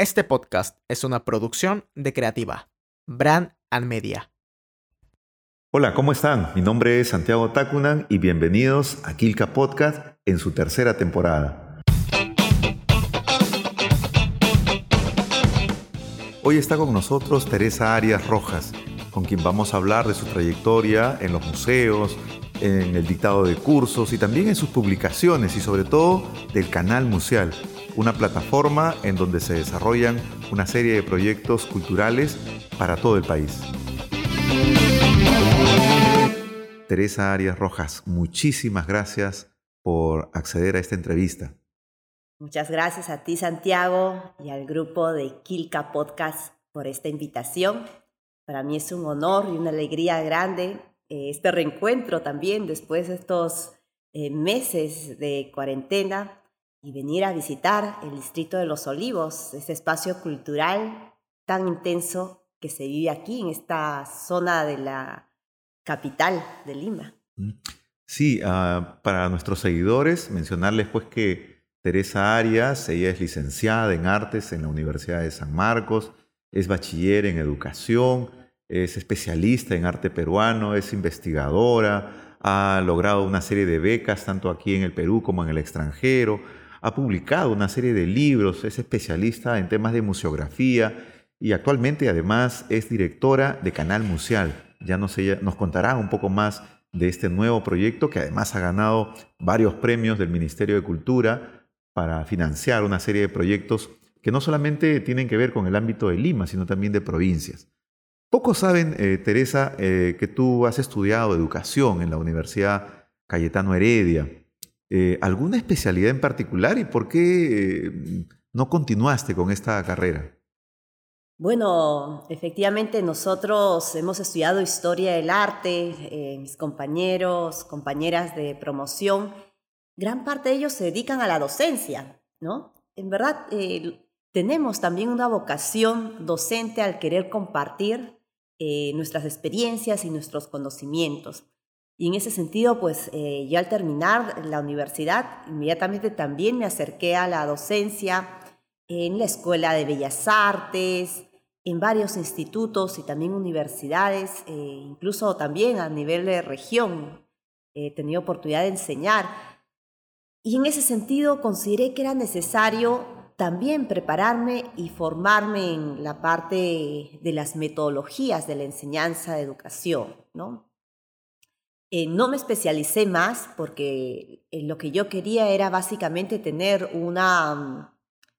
Este podcast es una producción de Creativa, Brand and Media. Hola, ¿cómo están? Mi nombre es Santiago Tacunan y bienvenidos a Kilka Podcast en su tercera temporada. Hoy está con nosotros Teresa Arias Rojas, con quien vamos a hablar de su trayectoria en los museos, en el dictado de cursos y también en sus publicaciones y sobre todo del canal museal una plataforma en donde se desarrollan una serie de proyectos culturales para todo el país. Teresa Arias Rojas, muchísimas gracias por acceder a esta entrevista. Muchas gracias a ti, Santiago, y al grupo de Kilka Podcast por esta invitación. Para mí es un honor y una alegría grande eh, este reencuentro también después de estos eh, meses de cuarentena y venir a visitar el Distrito de los Olivos, ese espacio cultural tan intenso que se vive aquí en esta zona de la capital de Lima. Mm. Sí, ah, para nuestros seguidores, mencionarles pues que Teresa Arias, ella es licenciada en artes en la Universidad de San Marcos, es bachiller en educación, es especialista en arte peruano, es investigadora, ha logrado una serie de becas tanto aquí en el Perú como en el extranjero, ha publicado una serie de libros, es especialista en temas de museografía y actualmente además es directora de Canal Museal. Ya nos, nos contará un poco más de este nuevo proyecto que además ha ganado varios premios del Ministerio de Cultura para financiar una serie de proyectos que no solamente tienen que ver con el ámbito de Lima, sino también de provincias. Pocos saben, eh, Teresa, eh, que tú has estudiado educación en la Universidad Cayetano Heredia. Eh, ¿Alguna especialidad en particular y por qué eh, no continuaste con esta carrera? Bueno, efectivamente nosotros hemos estudiado historia del arte, eh, mis compañeros, compañeras de promoción, gran parte de ellos se dedican a la docencia, ¿no? En verdad, tenemos también una vocación docente al querer compartir nuestras experiencias y nuestros conocimientos. Y en ese sentido, pues eh, yo al terminar la universidad, inmediatamente también me acerqué a la docencia en la Escuela de Bellas Artes, en varios institutos y también universidades, eh, incluso también a nivel de región. He tenido oportunidad de enseñar. Y en ese sentido consideré que era necesario también prepararme y formarme en la parte de las metodologías de la enseñanza de educación, ¿no? Eh, no me especialicé más porque eh, lo que yo quería era básicamente tener una, mm,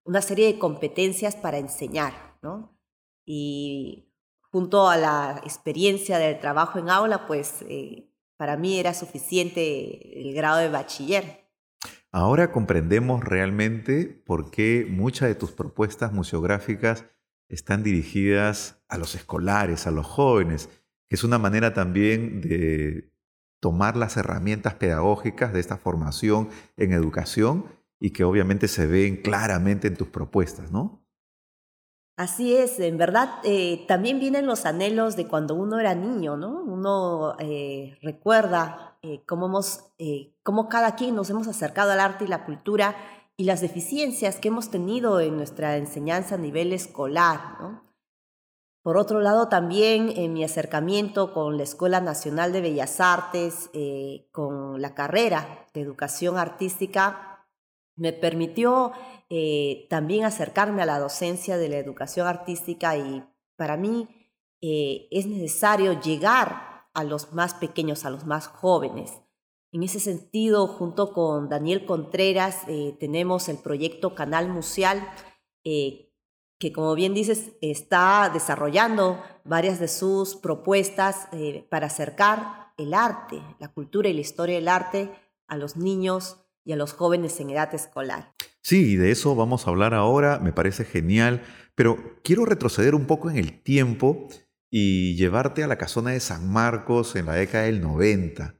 una serie de competencias para enseñar, ¿no? Y junto a la experiencia del trabajo en aula, pues eh, para mí era suficiente el grado de bachiller. Ahora comprendemos realmente por qué muchas de tus propuestas museográficas están dirigidas a los escolares, a los jóvenes, que es una manera también de tomar las herramientas pedagógicas de esta formación en educación y que obviamente se ven claramente en tus propuestas, ¿no? Así es, en verdad eh, también vienen los anhelos de cuando uno era niño, ¿no? Uno eh, recuerda eh, cómo, hemos, cómo cada quien nos hemos acercado al arte y la cultura y las deficiencias que hemos tenido en nuestra enseñanza a nivel escolar, ¿no? Por otro lado, también en mi acercamiento con la Escuela Nacional de Bellas Artes, eh, con la carrera de educación artística, me permitió eh, también acercarme a la docencia de la educación artística y para mí eh, es necesario llegar a los más pequeños, a los más jóvenes. En ese sentido, junto con Daniel Contreras, tenemos el proyecto Canal Museal, que como bien dices, está desarrollando varias de sus propuestas eh, para acercar el arte, la cultura y la historia del arte a los niños y a los jóvenes en edad escolar. Sí, de eso vamos a hablar ahora, me parece genial, pero quiero retroceder un poco en el tiempo y llevarte a la casona de San Marcos en la década del 90,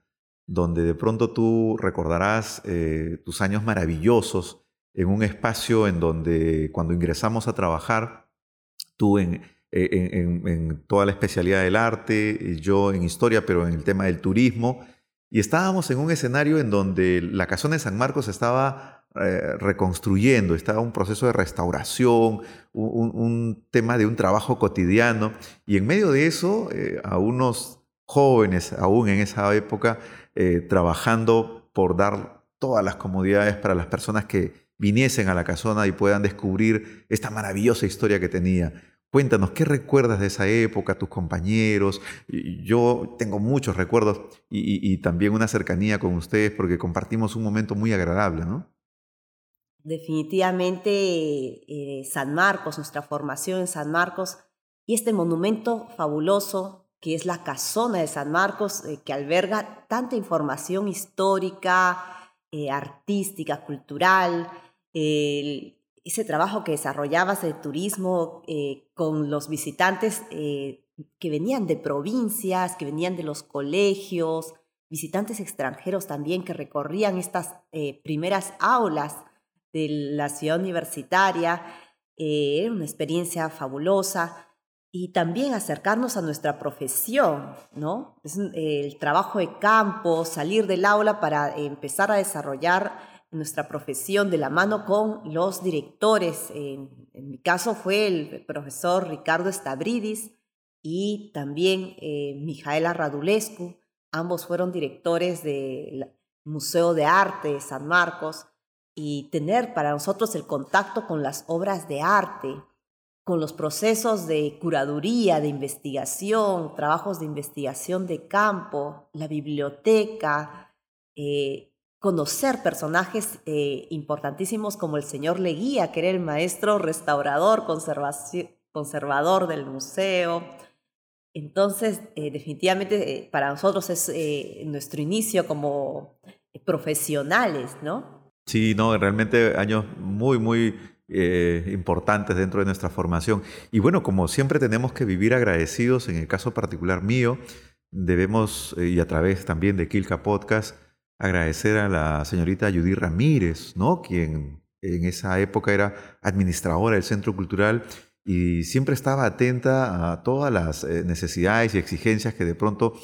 donde de pronto tú recordarás eh, tus años maravillosos en un espacio en donde cuando ingresamos a trabajar, tú en, en, toda la especialidad del arte, yo en historia, pero en el tema del turismo, y estábamos en un escenario en donde la casona de San Marcos estaba eh, reconstruyendo, estaba un proceso de restauración, un, tema de un trabajo cotidiano. Y en medio de eso, eh, a unos jóvenes, aún en esa época, eh, trabajando por dar todas las comodidades para las personas que viniesen a la casona y puedan descubrir esta maravillosa historia que tenía. Cuéntanos, ¿qué recuerdas de esa época, tus compañeros? Yo tengo muchos recuerdos y, también una cercanía con ustedes porque compartimos un momento muy agradable, ¿no? Definitivamente eh, San Marcos, nuestra formación en San Marcos y este monumento fabuloso que es la casona de San Marcos, eh, que alberga tanta información histórica, eh, artística, cultural, ese trabajo que desarrollabas de turismo eh, con los visitantes eh, que venían de provincias, que venían de los colegios, visitantes extranjeros también que recorrían estas eh, primeras aulas de la ciudad universitaria. era una experiencia fabulosa y también acercarnos a nuestra profesión, ¿no? el trabajo de campo, salir del aula para empezar a desarrollar nuestra profesión de la mano con los directores. En, mi caso fue el profesor Ricardo Stavridis y también eh, Mijaela Radulescu. Ambos fueron directores del Museo de Arte de San Marcos y tener para nosotros el contacto con las obras de arte, con los procesos de curaduría, de investigación, trabajos de investigación de campo, la biblioteca, eh, conocer personajes eh, importantísimos como el señor Leguía, que era el maestro restaurador, conservador del museo. Entonces, eh, definitivamente eh, para nosotros es nuestro inicio como profesionales, ¿no? Sí, no, realmente años muy, muy importantes dentro de nuestra formación. Y bueno, como siempre tenemos que vivir agradecidos, en el caso particular mío, debemos, y a través también de Kilka Podcast, agradecer a la señorita Judy Ramírez, ¿no? quien en esa época era administradora del Centro Cultural y siempre estaba atenta a todas las eh, necesidades y exigencias que de pronto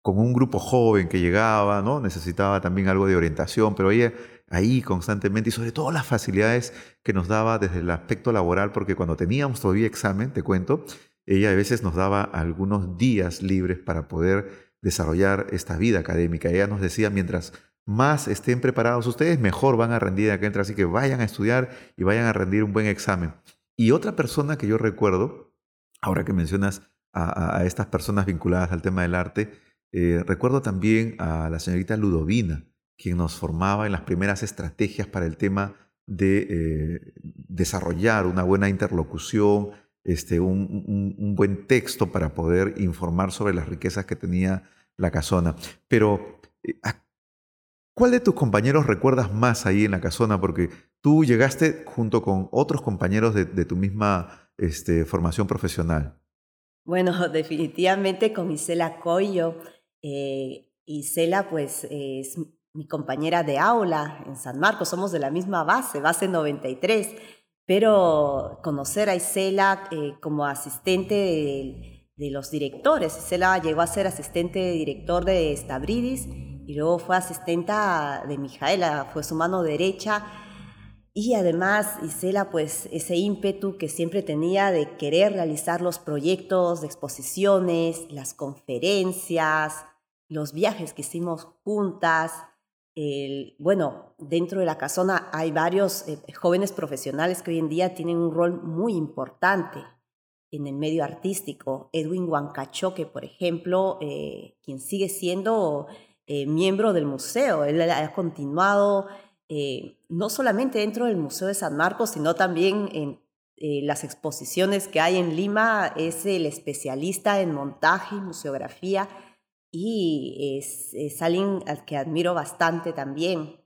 con un grupo joven que llegaba, ¿no? necesitaba también algo de orientación, pero ella ahí constantemente y sobre todo las facilidades que nos daba desde el aspecto laboral, porque cuando teníamos todavía examen, te cuento, ella a veces nos daba algunos días libres para poder desarrollar esta vida académica. Ella nos decía, mientras más estén preparados ustedes, mejor van a rendir acá dentro. Así que vayan a estudiar y vayan a rendir un buen examen. Y otra persona que yo recuerdo, ahora que mencionas a, estas personas vinculadas al tema del arte, eh, recuerdo también a la señorita Ludovina, quien nos formaba en las primeras estrategias para el tema de eh, desarrollar una buena interlocución, este, un, buen texto para poder informar sobre las riquezas que tenía la casona. Pero, eh, ¿cuál de tus compañeros recuerdas más ahí en la casona? Porque tú llegaste junto con otros compañeros de, tu misma este, formación profesional. Bueno, definitivamente con Isela Coyo. Eh, Isela, pues, es mi compañera de aula en San Marcos, somos de la misma base, base 93 pero conocer a Isela eh, como asistente de, los directores. Isela llegó a ser asistente de director de Stavridis y luego fue asistenta de Mijaela, fue su mano derecha. Y además Isela, pues ese ímpetu que siempre tenía de querer realizar los proyectos de exposiciones, las conferencias, los viajes que hicimos juntas, bueno, dentro de la casona hay varios eh, jóvenes profesionales que hoy en día tienen un rol muy importante en el medio artístico. Edwin Huancachoque, por ejemplo, eh, quien sigue siendo eh, miembro del museo. Él ha continuado no solamente dentro del Museo de San Marcos, sino también en las exposiciones que hay en Lima. Es el especialista en montaje y museografía y es, alguien al que admiro bastante también.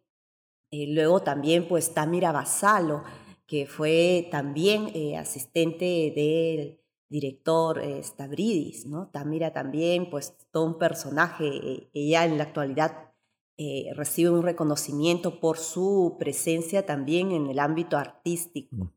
Eh, luego también pues Tamira Basalo, que fue también eh, asistente del director eh, Stavridis, ¿no? Tamira también, pues todo un personaje, ella en la actualidad recibe un reconocimiento por su presencia también en el ámbito artístico.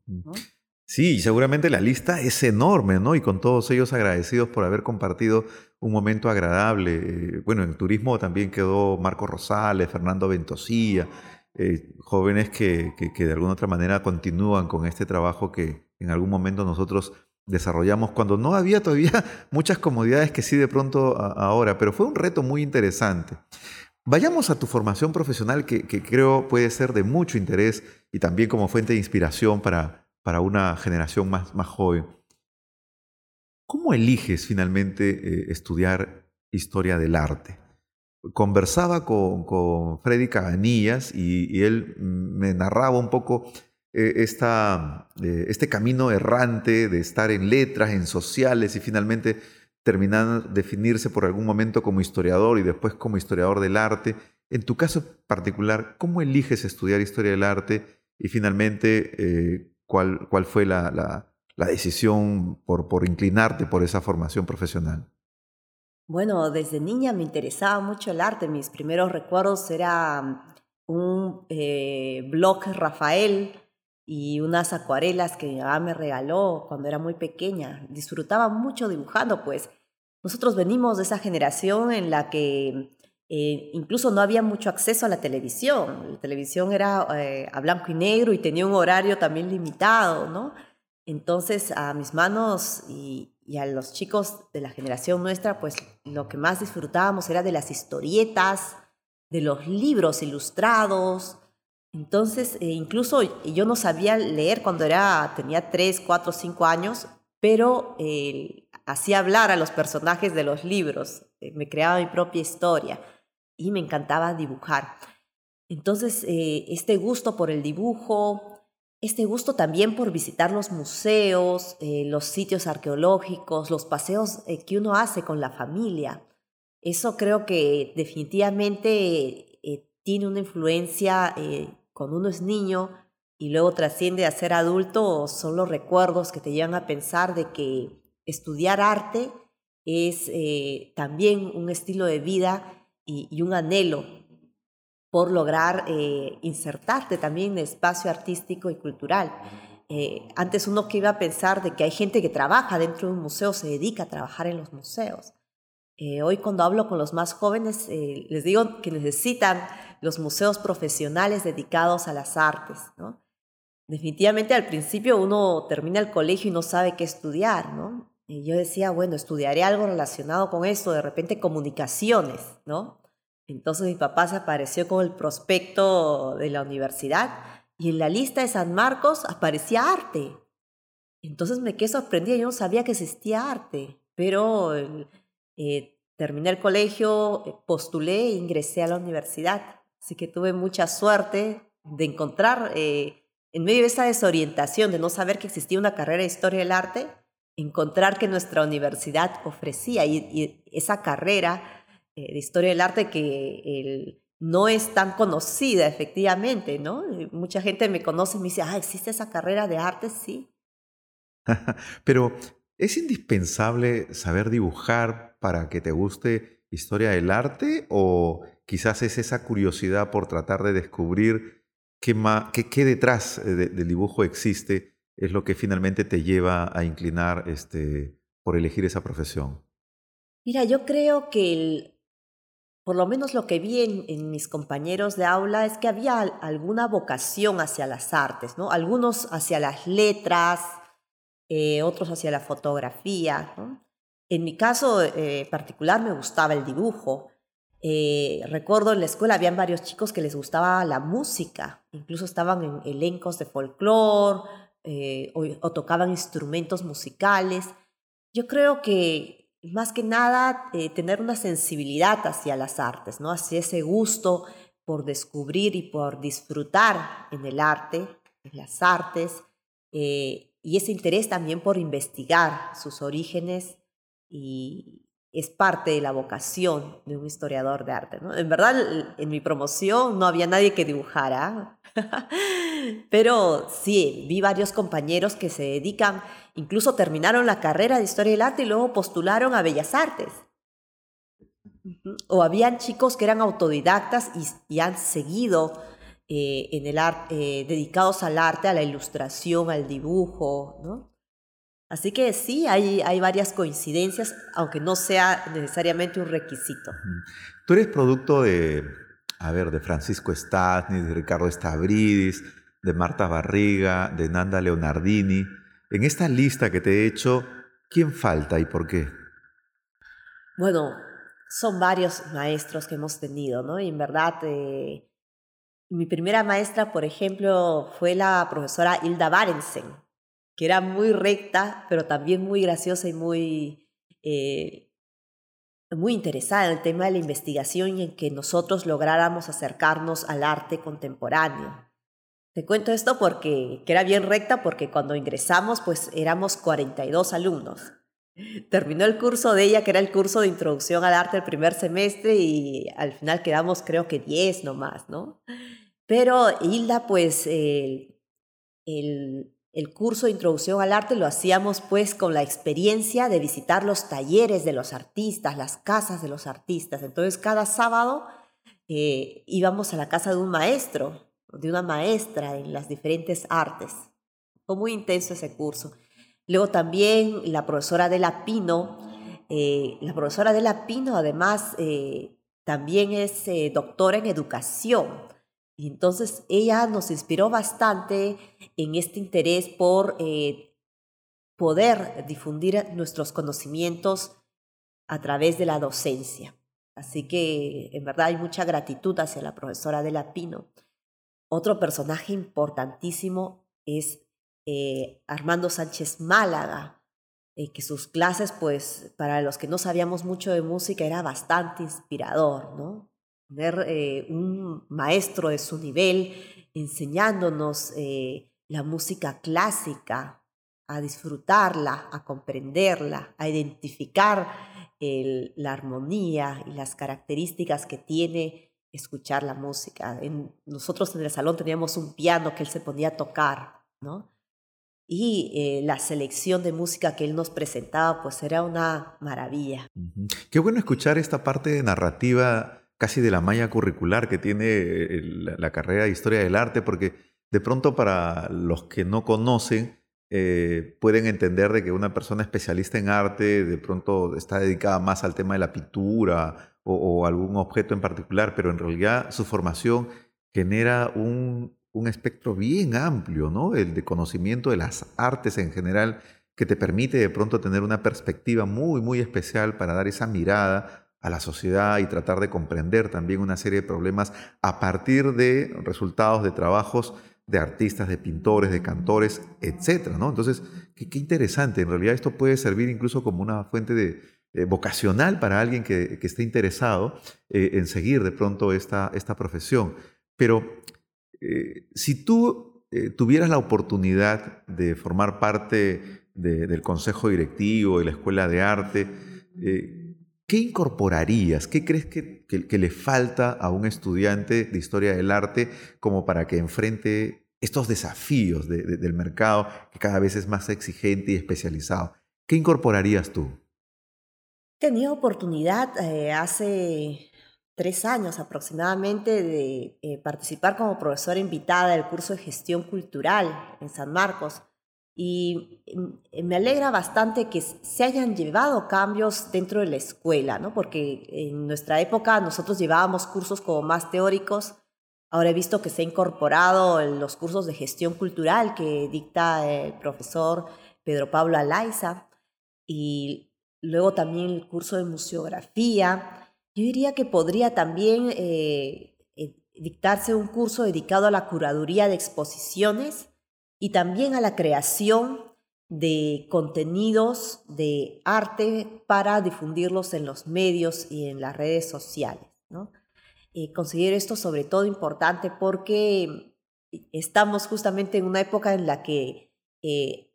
Sí, seguramente la lista es enorme, ¿no? Y con todos ellos agradecidos por haber compartido un momento agradable. Eh, bueno, en turismo también quedó Marco Rosales, Fernando Ventosilla, eh, jóvenes que, que, de alguna otra manera continúan con este trabajo que en algún momento nosotros desarrollamos cuando no había todavía muchas comodidades que sí de pronto ahora, pero fue un reto muy interesante. Vayamos a tu formación profesional que, que, creo puede ser de mucho interés y también como fuente de inspiración para, para una generación más, joven. ¿Cómo eliges finalmente eh, estudiar historia del arte? Conversaba con, Freddy Cabanillas y, él me narraba un poco eh, esta, eh, este camino errante de estar en letras, en sociales y finalmente terminar definirse por algún momento como historiador y después como historiador del arte. En tu caso particular, ¿cómo eliges estudiar historia del arte y finalmente cuál, fue la decisión por, por inclinarte por esa formación profesional? Bueno, desde niña me interesaba mucho el arte. Mis primeros recuerdos era un eh, blog Rafael y unas acuarelas que mi mamá me regaló cuando era muy pequeña. Disfrutaba mucho dibujando, pues nosotros venimos de esa generación en la que eh, incluso no había mucho acceso a la televisión. La televisión era eh, a blanco y negro y tenía un horario también limitado, ¿no? Entonces a mis manos y, a los chicos de la generación nuestra, pues lo que más disfrutábamos era de las historietas, de los libros ilustrados. Entonces, eh, incluso yo no sabía leer cuando era, tenía 3, 4, 5 años, pero eh, hacía hablar a los personajes de los libros, eh, me creaba mi propia historia y me encantaba dibujar. Entonces, este gusto por el dibujo, este gusto también por visitar los museos, eh, los sitios arqueológicos, los paseos eh, que uno hace con la familia. Eso creo que definitivamente eh, tiene una influencia cuando uno es niño y luego trasciende a ser adulto, son los recuerdos que te llevan a pensar de que estudiar arte es también un estilo de vida y un anhelo por lograr eh, insertarte también en el espacio artístico y cultural. Eh, antes uno que iba a pensar de que hay gente que trabaja dentro de un museo, se dedica a trabajar en los museos. Eh, hoy cuando hablo con los más jóvenes, les digo que necesitan los museos profesionales dedicados a las artes. Definitivamente al principio uno termina el colegio y no sabe qué estudiar. Y yo decía, bueno, estudiaré algo relacionado con esto, de repente comunicaciones, ¿no? Entonces mi papá se apareció con el prospecto de la universidad y en la lista de San Marcos aparecía arte. Entonces me quedé sorprendida, yo no sabía que existía arte, pero eh, terminé el colegio, eh, postulé e ingresé a la universidad. Así que tuve mucha suerte de encontrar, eh, en medio de esa desorientación de no saber que existía una carrera de historia del arte, encontrar que nuestra universidad ofrecía y esa carrera eh, de historia del arte que no es tan conocida efectivamente, ¿no? Mucha gente me conoce y me dice, ah, ¿existe esa carrera de arte? Sí. Pero, ¿es indispensable saber dibujar para que te guste historia del arte? ¿O quizás es esa curiosidad por tratar de descubrir qué, qué, detrás eh, del dibujo existe es lo que finalmente te lleva a inclinar este, por elegir esa profesión? Mira, yo creo que el, por lo menos lo que vi en, mis compañeros de aula es que había alguna vocación hacia las artes, ¿no? Algunos hacia las letras, eh, otros hacia la fotografía. En mi caso eh, particular me gustaba el dibujo. Eh, recuerdo en la escuela habían varios chicos que les gustaba la música, incluso estaban en elencos de folclore o tocaban instrumentos musicales. Yo creo que más que nada eh, tener una sensibilidad hacia las artes, ¿no? hacia ese gusto por descubrir y por disfrutar en el arte, en las artes, eh, y ese interés también por investigar sus orígenes y es parte de la vocación de un historiador de arte. ¿no? En verdad, en mi promoción no había nadie que dibujara, pero sí, vi varios compañeros que se dedican Incluso terminaron la carrera de Historia del Arte y luego postularon a Bellas Artes. O habían chicos que eran autodidactas y, han seguido eh, en el eh, dedicados al arte, a la ilustración, al dibujo, Así que sí, hay, hay varias coincidencias, aunque no sea necesariamente un requisito. Tú eres producto de A ver, de Francisco Stasny, de Ricardo Stavridis, de Marta Barriga, de Nanda Leonardini. En esta lista que te he hecho, ¿quién falta y por qué? Bueno, son varios maestros que hemos tenido, ¿no? Y en verdad, eh, mi primera maestra, por ejemplo, fue la profesora Hilda Barensen, que era muy recta, pero también muy graciosa y muy, eh, muy interesada en el tema de la investigación y en que nosotros lográramos acercarnos al arte contemporáneo. Te cuento esto porque que era bien recta porque cuando ingresamos pues éramos 42 alumnos. Terminó el curso de ella, que era el curso de introducción al arte el primer semestre y al final quedamos creo que 10 nomás, ¿no? Pero Hilda pues el, el curso de introducción al arte lo hacíamos pues con la experiencia de visitar los talleres de los artistas, las casas de los artistas. Entonces cada sábado eh, íbamos a la casa de un maestro, de una maestra en las diferentes artes. Fue muy intenso ese curso. Luego también la profesora de la Pino, eh, la profesora de la Pino además eh, también es doctora en educación. Y entonces ella nos inspiró bastante en este interés por eh, poder difundir nuestros conocimientos a través de la docencia. Así que en verdad hay mucha gratitud hacia la profesora de Lapino. Otro personaje importantísimo es eh, Armando Sánchez Málaga, eh, que sus clases, pues para los que no sabíamos mucho de música, era bastante inspirador, ¿no? Tener eh, un maestro de su nivel enseñándonos eh, la música clásica, a disfrutarla, a comprenderla, a identificar la armonía y las características que tiene escuchar la música. nosotros en el salón teníamos un piano que él se ponía a tocar, ¿no? Y eh, la selección de música que él nos presentaba, pues era una maravilla. Qué bueno escuchar esta parte de narrativa casi de la malla curricular que tiene eh, la, carrera de Historia del Arte, porque de pronto para los que no conocen, eh, pueden entender de que una persona especialista en arte de pronto está dedicada más al tema de la pintura o, algún objeto en particular, pero en realidad su formación genera un, un espectro bien amplio, ¿no? El de conocimiento de las artes en general, que te permite de pronto tener una perspectiva muy, muy especial para dar esa mirada a la sociedad y tratar de comprender también una serie de problemas a partir de resultados de trabajos de artistas, de pintores, de cantores, etc. ¿no? Entonces, qué, interesante. En realidad esto puede servir incluso como una fuente de, eh, vocacional para alguien que, esté interesado eh, en seguir de pronto esta, esta profesión. Pero eh, si tú tuvieras la oportunidad de formar parte del consejo directivo de la escuela de arte, ¿Qué incorporarías? ¿Qué crees que, le falta a un estudiante de historia del arte como para que enfrente estos desafíos del mercado que cada vez es más exigente y especializado? ¿Qué incorporarías tú? Tenía oportunidad eh, hace tres años aproximadamente de eh, participar como profesora invitada del curso de gestión cultural en San Marcos. Y mm, me alegra bastante que se hayan llevado cambios dentro de la escuela, ¿no? Porque en nuestra época nosotros llevábamos cursos como más teóricos. Ahora he visto que se ha incorporado los cursos de gestión cultural que dicta el profesor Pedro Pablo Alaiza y luego también el curso de museografía. Yo diría que podría también eh, eh, dictarse un curso dedicado a la curaduría de exposiciones y también a la creación de contenidos de arte para difundirlos en los medios y en las redes sociales. Eh, considero esto sobre todo importante porque estamos justamente en una época en la que eh,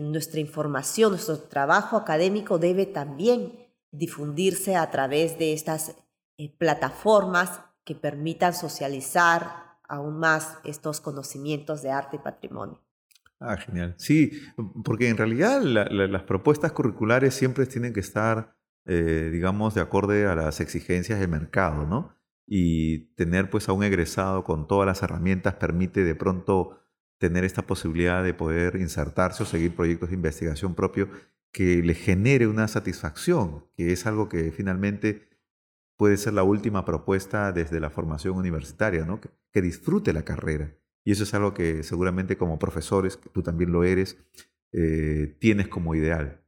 nuestra información, nuestro trabajo académico debe también difundirse a través de estas eh, plataformas que permitan socializar aún más estos conocimientos de arte y patrimonio. Ah, genial. Sí, porque en realidad las propuestas curriculares siempre tienen que estar, eh, digamos, de acorde a las exigencias del mercado, ¿no? Y tener pues a un egresado con todas las herramientas permite de pronto tener esta posibilidad de poder insertarse o seguir proyectos de investigación propio que le genere una satisfacción, que es algo que finalmente puede ser la última propuesta desde la formación universitaria, ¿no? que, disfrute la carrera. Y eso es algo que seguramente como profesores, que tú también lo eres, eh, tienes como ideal.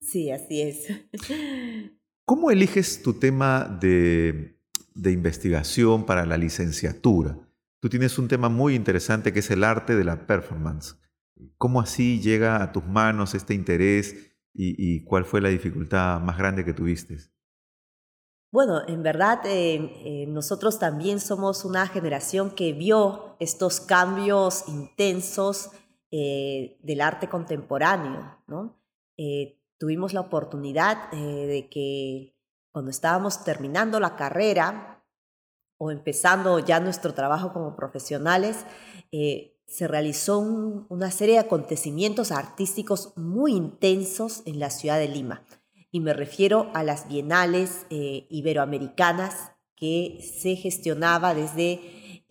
Sí, así es. ¿Cómo eliges tu tema de, de investigación para la licenciatura? Tú tienes un tema muy interesante que es el arte de la performance. ¿Cómo así llega a tus manos este interés y, cuál fue la dificultad más grande que tuviste? Bueno, en verdad eh, eh, nosotros también somos una generación que vio estos cambios intensos eh, del arte contemporáneo. tuvimos la oportunidad de que cuando estábamos terminando la carrera o empezando ya nuestro trabajo como profesionales, se realizó una serie de acontecimientos artísticos muy intensos en la ciudad de Lima. Y me refiero a las bienales eh, iberoamericanas que se gestionaba desde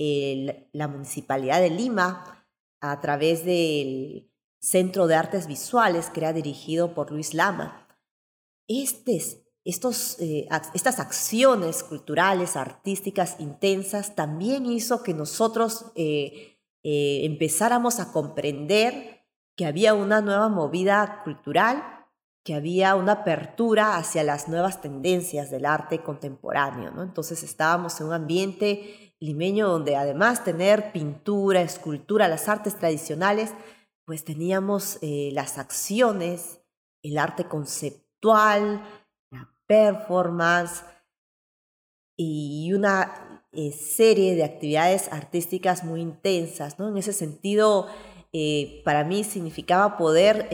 la Municipalidad de Lima a través del Centro de Artes Visuales que era dirigido por Luis Lama. estos, eh, estas acciones culturales, artísticas intensas, también hizo que nosotros eh, eh, empezáramos a comprender que había una nueva movida cultural, que había una apertura hacia las nuevas tendencias del arte contemporáneo. ¿no? Entonces estábamos en un ambiente limeño donde además tener pintura, escultura, las artes tradicionales, pues teníamos eh, las acciones, el arte conceptual, la performance y una eh, serie de actividades artísticas muy intensas. ¿no? En ese sentido, eh, para mí significaba poder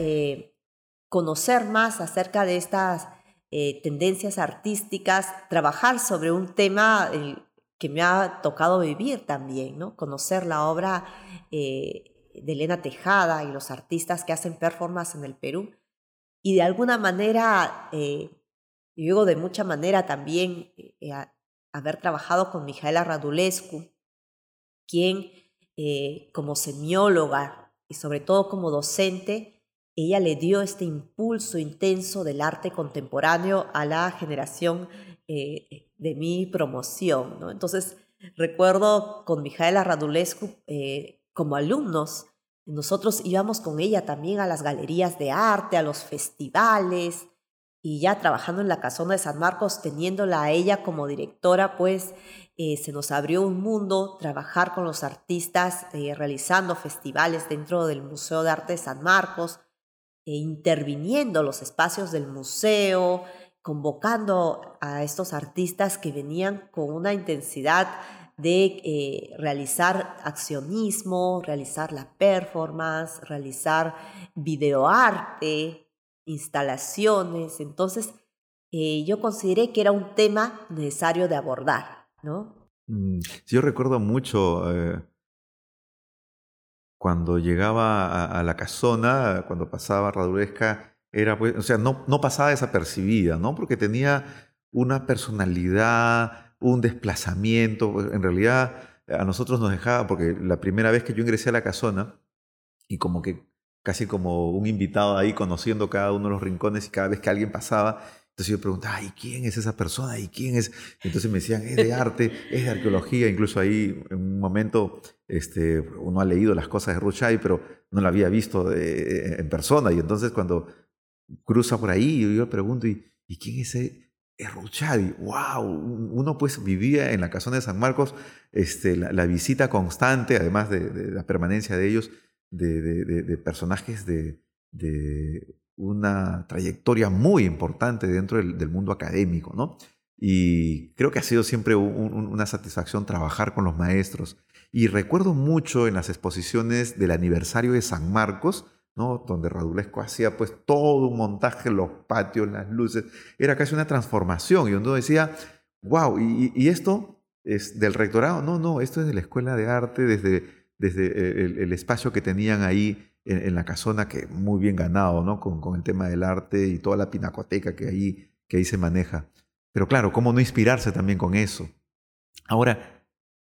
conocer más acerca de estas tendencias artísticas, trabajar sobre un tema que me ha tocado vivir también, ¿no? conocer la obra de Elena Tejada y los artistas que hacen performance en el Perú. Y de alguna manera, digo de mucha manera también, haber trabajado con Mijaela Radulescu, quien eh, como semióloga y sobre todo como docente, ella le dio este impulso intenso del arte contemporáneo a la generación eh, de mi promoción. Entonces, recuerdo con Mijaela Radulescu eh, como alumnos, nosotros íbamos con ella también a las galerías de arte, a los festivales, y ya trabajando en la Casona de San Marcos, teniéndola a ella como directora, pues eh, se nos abrió un mundo, trabajar con los artistas, eh, realizando festivales dentro del Museo de Arte de San Marcos, interviniendo los espacios del museo, convocando a estos artistas que venían con una intensidad de eh, realizar accionismo, realizar la performance, realizar videoarte, instalaciones. Entonces, eh, yo consideré que era un tema necesario de abordar, ¿no? Mm, yo recuerdo mucho eh, cuando llegaba a, la casona, cuando pasaba Raduresca, era pues, o sea, no, no pasaba desapercibida, ¿no? Porque tenía una personalidad, un desplazamiento. Pues, en realidad, a nosotros nos dejaba, porque la primera vez que yo ingresé a la casona, y como que casi como un invitado ahí conociendo cada uno de los rincones y cada vez que alguien pasaba, entonces yo preguntaba, ¿y quién es esa persona? ¿Y quién es? Entonces me decían, es de arte, es de arqueología. Incluso ahí en un momento este, uno ha leído las cosas de Ruchay, pero no la había visto en persona. Y entonces cuando cruza por ahí, yo, yo pregunto, ¿y, ¿y quién es ese? Es wow, uno pues vivía en la casona de San Marcos este, la, visita constante, además de la permanencia de ellos, de, personajes de, una trayectoria muy importante dentro del, mundo académico, ¿no? Y creo que ha sido siempre una satisfacción trabajar con los maestros. Y recuerdo mucho en las exposiciones del aniversario de San Marcos, ¿no? donde Radulesco hacía pues todo un montaje, los patios, las luces, era casi una transformación. Y uno decía, wow, y, esto es del rectorado, no, no, esto es de la Escuela de Arte, desde desde eh, el, espacio que tenían ahí en, la casona, que muy bien ganado, ¿no? Con, con, el tema del arte y toda la pinacoteca que ahí, que ahí se maneja. Pero claro, ¿cómo no inspirarse también con eso? Ahora,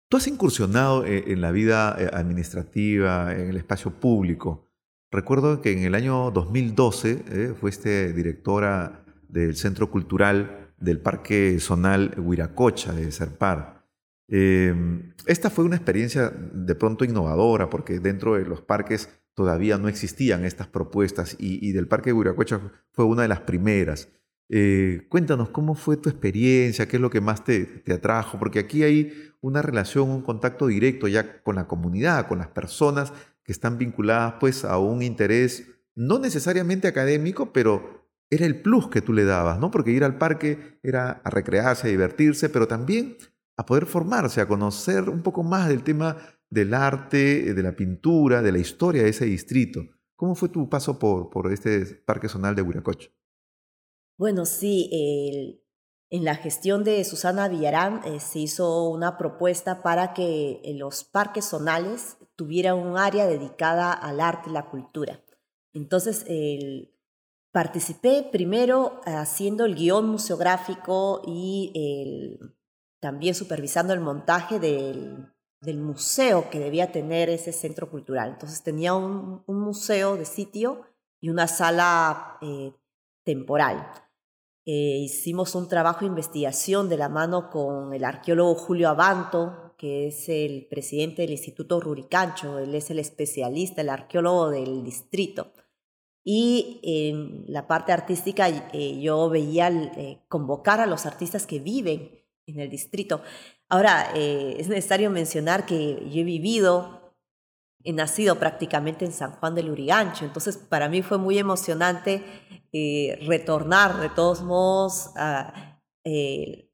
tú has incursionado eh, en, la vida eh, administrativa, en el espacio público. Recuerdo que en el año 2012 fuiste directora del Centro Cultural del Parque Zonal Huiracocha de Serpar. Em, esta fue una experiencia de pronto innovadora porque dentro de los parques todavía no existían estas propuestas y, del Parque de fue una de las primeras. Eh, cuéntanos cómo fue tu experiencia, qué es lo que más te, te, atrajo, porque aquí hay una relación, un contacto directo ya con la comunidad, con las personas que están vinculadas pues a un interés no necesariamente académico, pero era el plus que tú le dabas, ¿no? Porque ir al parque era a recrearse, a divertirse, pero también a poder formarse, a conocer un poco más del tema del arte, de la pintura, de la historia de ese distrito. ¿Cómo fue tu paso por, por este parque zonal de Huiracocha? Bueno, sí, en la gestión de Susana Villarán eh, se hizo una propuesta para que los parques zonales tuvieran un área dedicada al arte y la cultura. Entonces, participé primero haciendo el guion museográfico y también supervisando el montaje del, museo que debía tener ese centro cultural. Entonces tenía un, museo de sitio y una sala eh, temporal. Eh, hicimos un trabajo de investigación de la mano con el arqueólogo Julio Abanto, que es el presidente del Instituto Ruricancho, él es el especialista, el arqueólogo del distrito. Y en la parte artística eh, yo veía eh, convocar a los artistas que viven en el distrito. Ahora, es necesario mencionar que yo he vivido he nacido prácticamente en San Juan del Urigancho, entonces para mí fue muy emocionante eh, retornar de todos modos a eh,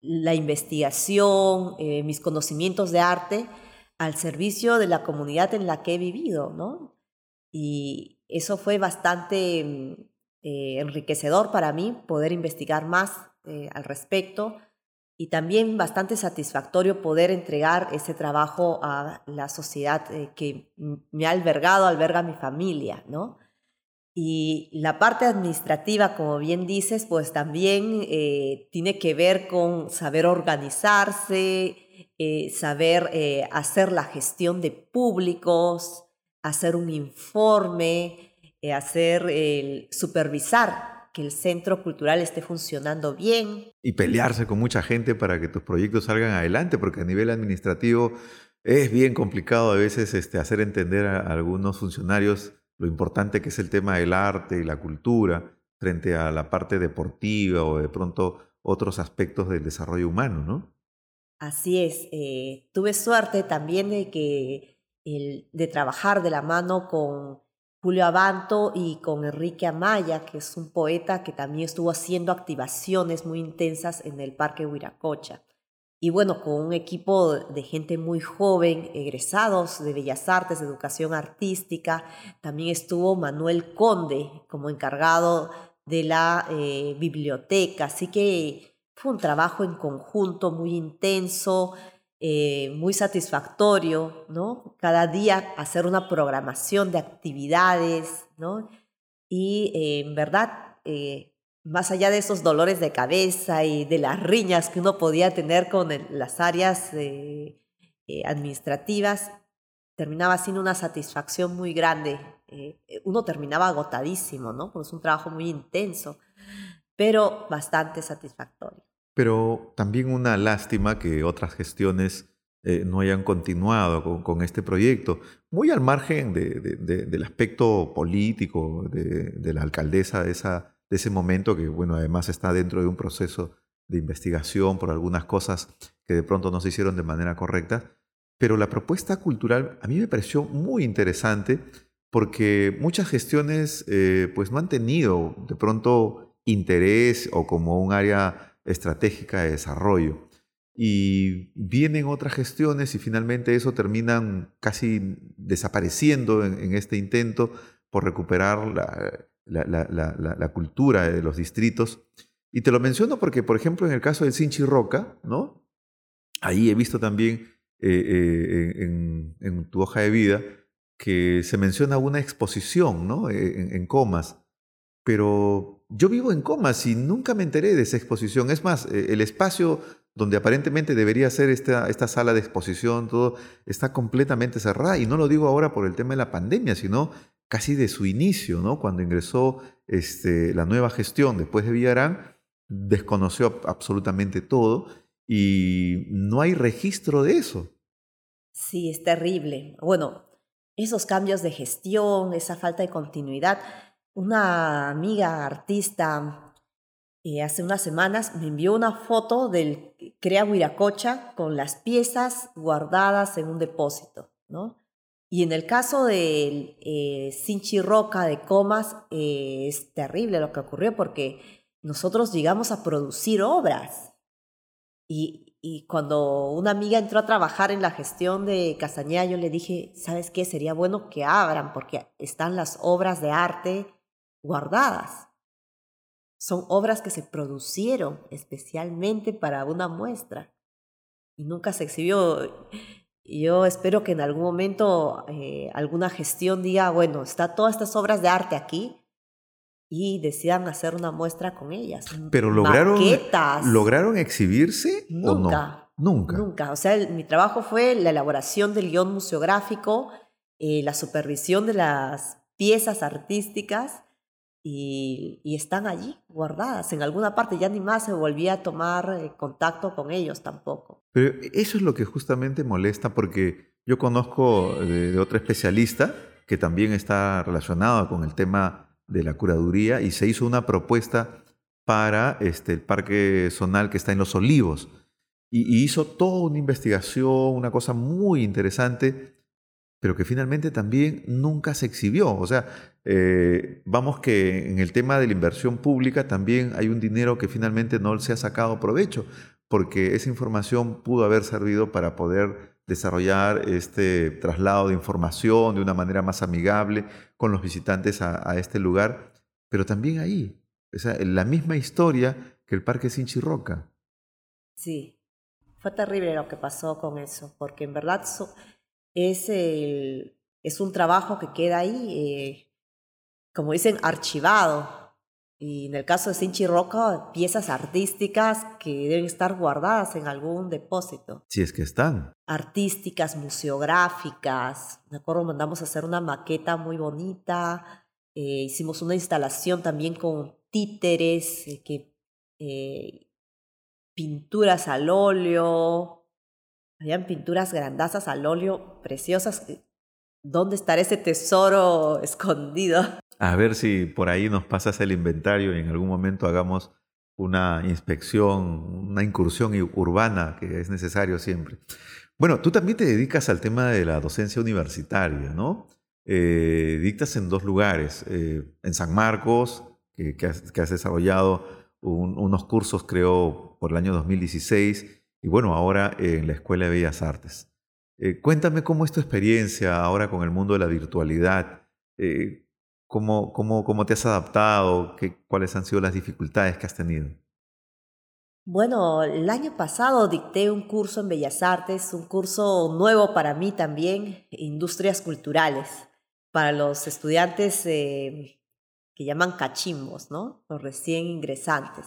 la investigación, eh, mis conocimientos de arte al servicio de la comunidad en la que he vivido, ¿no? Y eso fue bastante mm, enriquecedor para mí poder investigar más al respecto y también bastante satisfactorio poder entregar ese trabajo a la sociedad eh, que me ha albergado, alberga a mi familia, ¿no? Y la parte administrativa, como bien dices, pues también eh, tiene que ver con saber organizarse, eh, saber hacer la gestión de públicos, hacer un informe, hacer el supervisar que el centro cultural esté funcionando bien. Y pelearse con mucha gente para que tus proyectos salgan adelante, porque a nivel administrativo es bien complicado a veces este, hacer entender a algunos funcionarios lo importante que es el tema del arte y la cultura frente a la parte deportiva o de pronto otros aspectos del desarrollo humano, ¿no? Así es. Eh, tuve suerte también de que el, de trabajar de la mano con Julio Abanto y con Enrique Amaya, que es un poeta que también estuvo haciendo activaciones muy intensas en el Parque Huiracocha. Y bueno, con un equipo de gente muy joven, egresados de Bellas Artes, de Educación Artística. También estuvo Manuel Conde como encargado de la eh, biblioteca. Así que fue un trabajo en conjunto muy intenso. Eh, muy satisfactorio, ¿no? Cada día hacer una programación de actividades, ¿no? Y eh, en verdad, eh, más allá de esos dolores de cabeza y de las riñas que uno podía tener con las áreas administrativas, terminaba siendo una satisfacción muy grande. uno terminaba agotadísimo, ¿no? Porque es un trabajo muy intenso, pero bastante satisfactorio pero también una lástima que otras gestiones eh, no hayan continuado con, este proyecto, muy al margen del aspecto político de, la alcaldesa de, ese momento, que bueno, además está dentro de un proceso de investigación por algunas cosas que de pronto no se hicieron de manera correcta, pero la propuesta cultural a mí me pareció muy interesante porque muchas gestiones eh, pues no han tenido de pronto interés o como un área estratégica de desarrollo. Y vienen otras gestiones y finalmente eso terminan casi desapareciendo en, este intento por recuperar la, cultura de los distritos. Y te lo menciono porque, por ejemplo, en el caso del Sinchi Roca, ¿no? ahí he visto también eh, eh, en, tu hoja de vida que se menciona una exposición ¿no? en, en comas, pero yo vivo en comas y nunca me enteré de esa exposición. Es más, eh, el espacio donde aparentemente debería ser esta, esta sala de exposición, todo está completamente cerrada. Y no lo digo ahora por el tema de la pandemia, sino casi de su inicio, ¿no? Cuando ingresó este, la nueva gestión después de Villarán, desconoció absolutamente todo y no hay registro de eso. Sí, es terrible. Bueno, esos cambios de gestión, esa falta de continuidad. Una amiga artista eh, hace unas semanas me envió una foto del Crea Huiracocha con las piezas guardadas en un depósito, ¿no? Y en el caso del eh, Roca de Comas, eh, es terrible lo que ocurrió porque nosotros llegamos a producir obras. Y, cuando una amiga entró a trabajar en la gestión de Castañeda, yo le dije, ¿sabes qué? Sería bueno que abran porque están las obras de arte guardadas. Son obras que se producieron especialmente para una muestra y nunca se exhibió. Yo espero que en algún momento eh, alguna gestión diga, bueno, está todas estas obras de arte aquí y decidan hacer una muestra con ellas. Pero lograron, ¿lograron exhibirse nunca, o no? Nunca. Nunca. O sea, mi trabajo fue la elaboración del guion museográfico, eh, la supervisión de las piezas artísticas y, están allí guardadas en alguna parte. Ya ni más se volvía a tomar eh, contacto con ellos tampoco. Pero eso es lo que justamente molesta porque yo conozco de, otra especialista que también está relacionada con el tema de la curaduría y se hizo una propuesta para este, el Parque Zonal que está en Los Olivos. y, hizo toda una investigación, una cosa muy interesante pero que finalmente también nunca se exhibió. O sea, eh, vamos que en el tema de la inversión pública también hay un dinero que finalmente no se ha sacado provecho, porque esa información pudo haber servido para poder desarrollar este traslado de información de una manera más amigable con los visitantes a, este lugar, pero también ahí, o sea, la misma historia que el Parque Sinchirroca. Sí, fue terrible lo que pasó con eso, porque en verdad es, el, es un trabajo que queda ahí, eh, como dicen, archivado. Y en el caso de Sinchi Roca, piezas artísticas que deben estar guardadas en algún depósito. Si es que están. Artísticas, museográficas. Me acuerdo, mandamos a hacer una maqueta muy bonita. Eh, hicimos una instalación también con títeres, eh, que, pinturas al óleo, habían pinturas grandazas al óleo, preciosas. ¿Dónde estará ese tesoro escondido? A ver si por ahí nos pasas el inventario y en algún momento hagamos una inspección, una incursión urbana que es necesario siempre. Bueno, tú también te dedicas al tema de la docencia universitaria, ¿no? Eh, dictas en dos lugares, eh, en San Marcos, que, has, desarrollado unos cursos, creo, por el año 2016, y bueno, ahora en la Escuela de Bellas Artes. Eh, cuéntame cómo es tu experiencia ahora con el mundo de la virtualidad. Eh, cómo, cómo, te has adaptado? Qué, ¿Cuáles han sido las dificultades que has tenido? Bueno, el año pasado dicté un curso en Bellas Artes, un curso nuevo para mí también, Industrias Culturales, para los estudiantes eh, que llaman cachimbos, ¿no? Los recién ingresantes.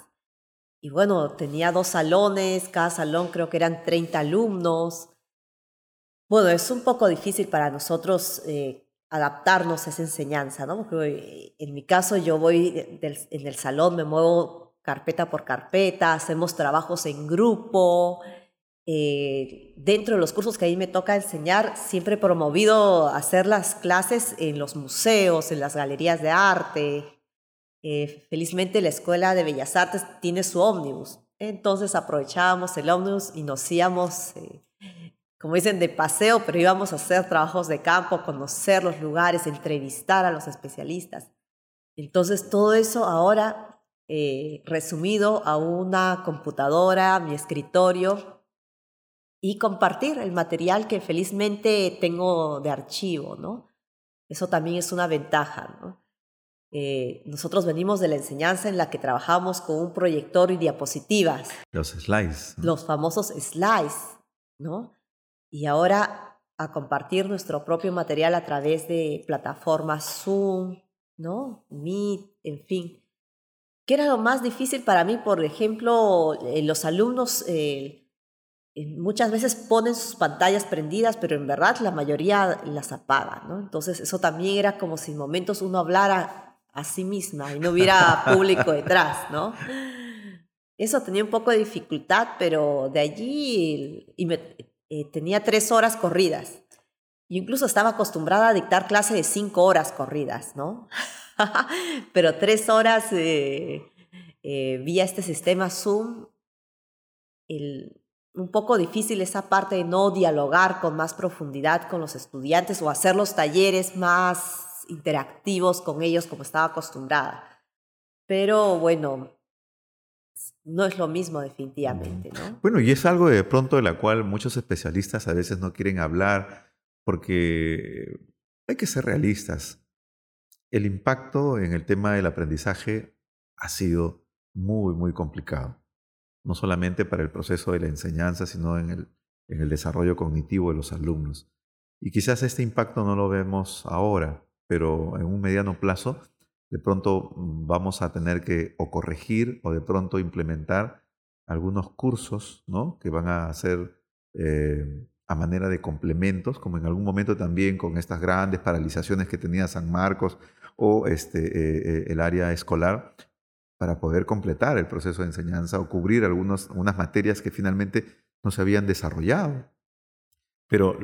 Y bueno, tenía dos salones, cada salón creo que eran 30 alumnos. Bueno, es un poco difícil para nosotros eh, adaptarnos a esa enseñanza, ¿no? Porque eh, en mi caso yo voy en el salón, me muevo carpeta por carpeta, hacemos trabajos en grupo. Eh, dentro de los cursos que a mí me toca enseñar, siempre he promovido hacer las clases en los museos, en las galerías de arte, eh, felizmente la Escuela de Bellas Artes tiene su ómnibus. Entonces aprovechábamos el ómnibus y nos íbamos, eh, como dicen, de paseo, pero íbamos a hacer trabajos de campo, conocer los lugares, entrevistar a los especialistas. Entonces todo eso ahora eh, resumido a una computadora, mi escritorio y compartir el material que felizmente tengo de archivo, ¿no? Eso también es una ventaja, ¿no? Eh, nosotros venimos de la enseñanza en la que trabajamos con un proyector y diapositivas. Los slides. Los famosos slides, ¿no? Y ahora a compartir nuestro propio material a través de plataformas Zoom, ¿no? Meet, en fin. ¿Qué era lo más difícil para mí? Por ejemplo, eh, los alumnos eh, muchas veces ponen sus pantallas prendidas, pero en verdad la mayoría las apaga, ¿no? Entonces eso también era como si en momentos uno hablara a sí misma y no hubiera público detrás, ¿no? Eso tenía un poco de dificultad, pero de allí eh, tenía tres horas corridas. incluso estaba acostumbrada a dictar clase de cinco horas corridas, ¿no? pero tres horas eh, eh, vía este sistema Zoom, un poco difícil esa parte de no dialogar con más profundidad con los estudiantes o hacer los talleres más interactivos con ellos como estaba acostumbrada. Pero bueno, no es lo mismo definitivamente, ¿no? Bueno, y es algo de pronto de la cual muchos especialistas a veces no quieren hablar porque hay que ser realistas. El impacto en el tema del aprendizaje ha sido muy, muy complicado. No solamente para el proceso de la enseñanza, sino en el, en el desarrollo cognitivo de los alumnos. Y quizás este impacto no lo vemos ahora, pero en un mediano plazo de pronto mm, vamos a tener que o corregir o de pronto implementar algunos cursos ¿no? que van a ser eh, a manera de complementos, como en algún momento también con estas grandes paralizaciones que tenía San Marcos o este, eh, eh, el área escolar, para poder completar el proceso de enseñanza o cubrir algunas materias que finalmente no se habían desarrollado. Pero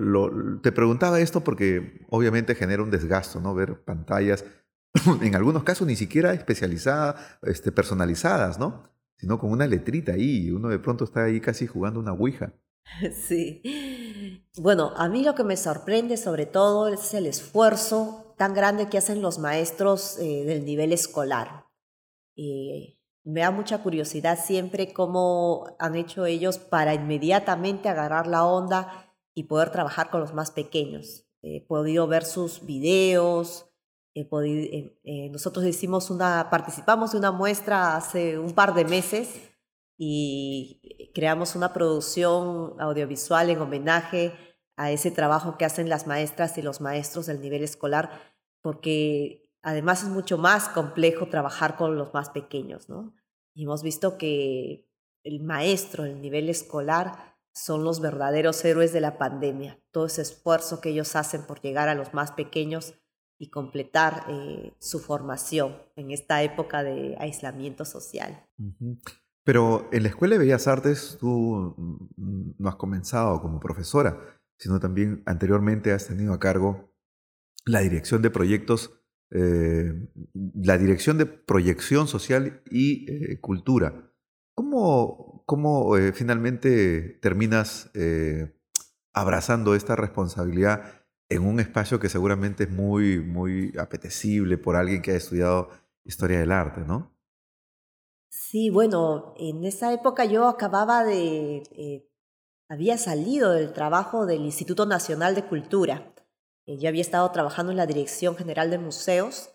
te preguntaba esto porque obviamente genera un desgasto, ¿no? Ver pantallas en algunos casos ni siquiera especializadas, este, personalizadas, ¿no? Sino con una letrita ahí, y uno de pronto está ahí casi jugando una ouija. Sí. Bueno, a mí lo que me sorprende sobre todo es el esfuerzo tan grande que hacen los maestros eh, del nivel escolar. Me da mucha curiosidad siempre cómo han hecho ellos para inmediatamente agarrar la onda y poder trabajar con los más pequeños. He podido ver sus videos, eh, eh, nosotros hicimos una, participamos de una muestra hace un par de meses y creamos una producción audiovisual en homenaje a ese trabajo que hacen las maestras y los maestros del nivel escolar, porque además es mucho más complejo trabajar con los más pequeños, ¿no? Y hemos visto que el maestro del nivel escolar son los verdaderos héroes de la pandemia. Todo ese esfuerzo que ellos hacen por llegar a los más pequeños y completar eh, su formación en esta época de aislamiento social. Pero en la Escuela de Bellas Artes tú mm, no has comenzado como profesora, sino también anteriormente has tenido a cargo la dirección de proyectos, eh, la dirección de proyección social y eh, cultura. ¿Cómo, cómo finalmente terminas abrazando esta responsabilidad en un espacio que seguramente es muy, muy apetecible por alguien que ha estudiado historia del arte, ¿no? Sí, bueno, en esa época yo acababa de, eh, había salido del trabajo del Instituto Nacional de Cultura. Eh, yo había estado trabajando en la Dirección General de Museos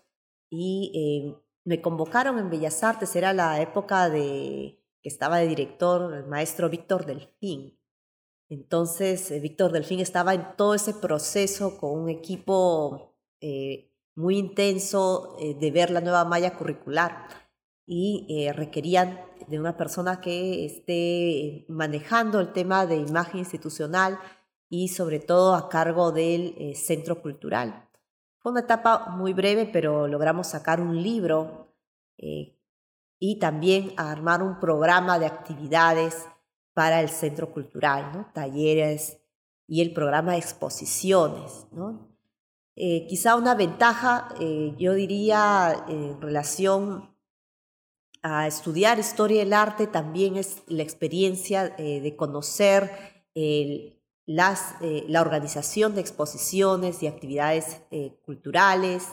y eh, me convocaron en Bellas Artes, era la época de que estaba de director el maestro Víctor Delfín. Entonces, eh, Víctor Delfín estaba en todo ese proceso con un equipo eh, muy intenso eh, de ver la nueva malla curricular y requerían de una persona que esté manejando el tema de imagen institucional y sobre todo a cargo del centro cultural. Fue una etapa muy breve, pero logramos sacar un libro y también armar un programa de actividades para el centro cultural, ¿no? talleres y el programa de exposiciones. ¿no? Eh, quizá una ventaja, eh, yo diría, en relación a estudiar historia del arte, también es la experiencia eh, de conocer las, la organización de exposiciones y actividades culturales,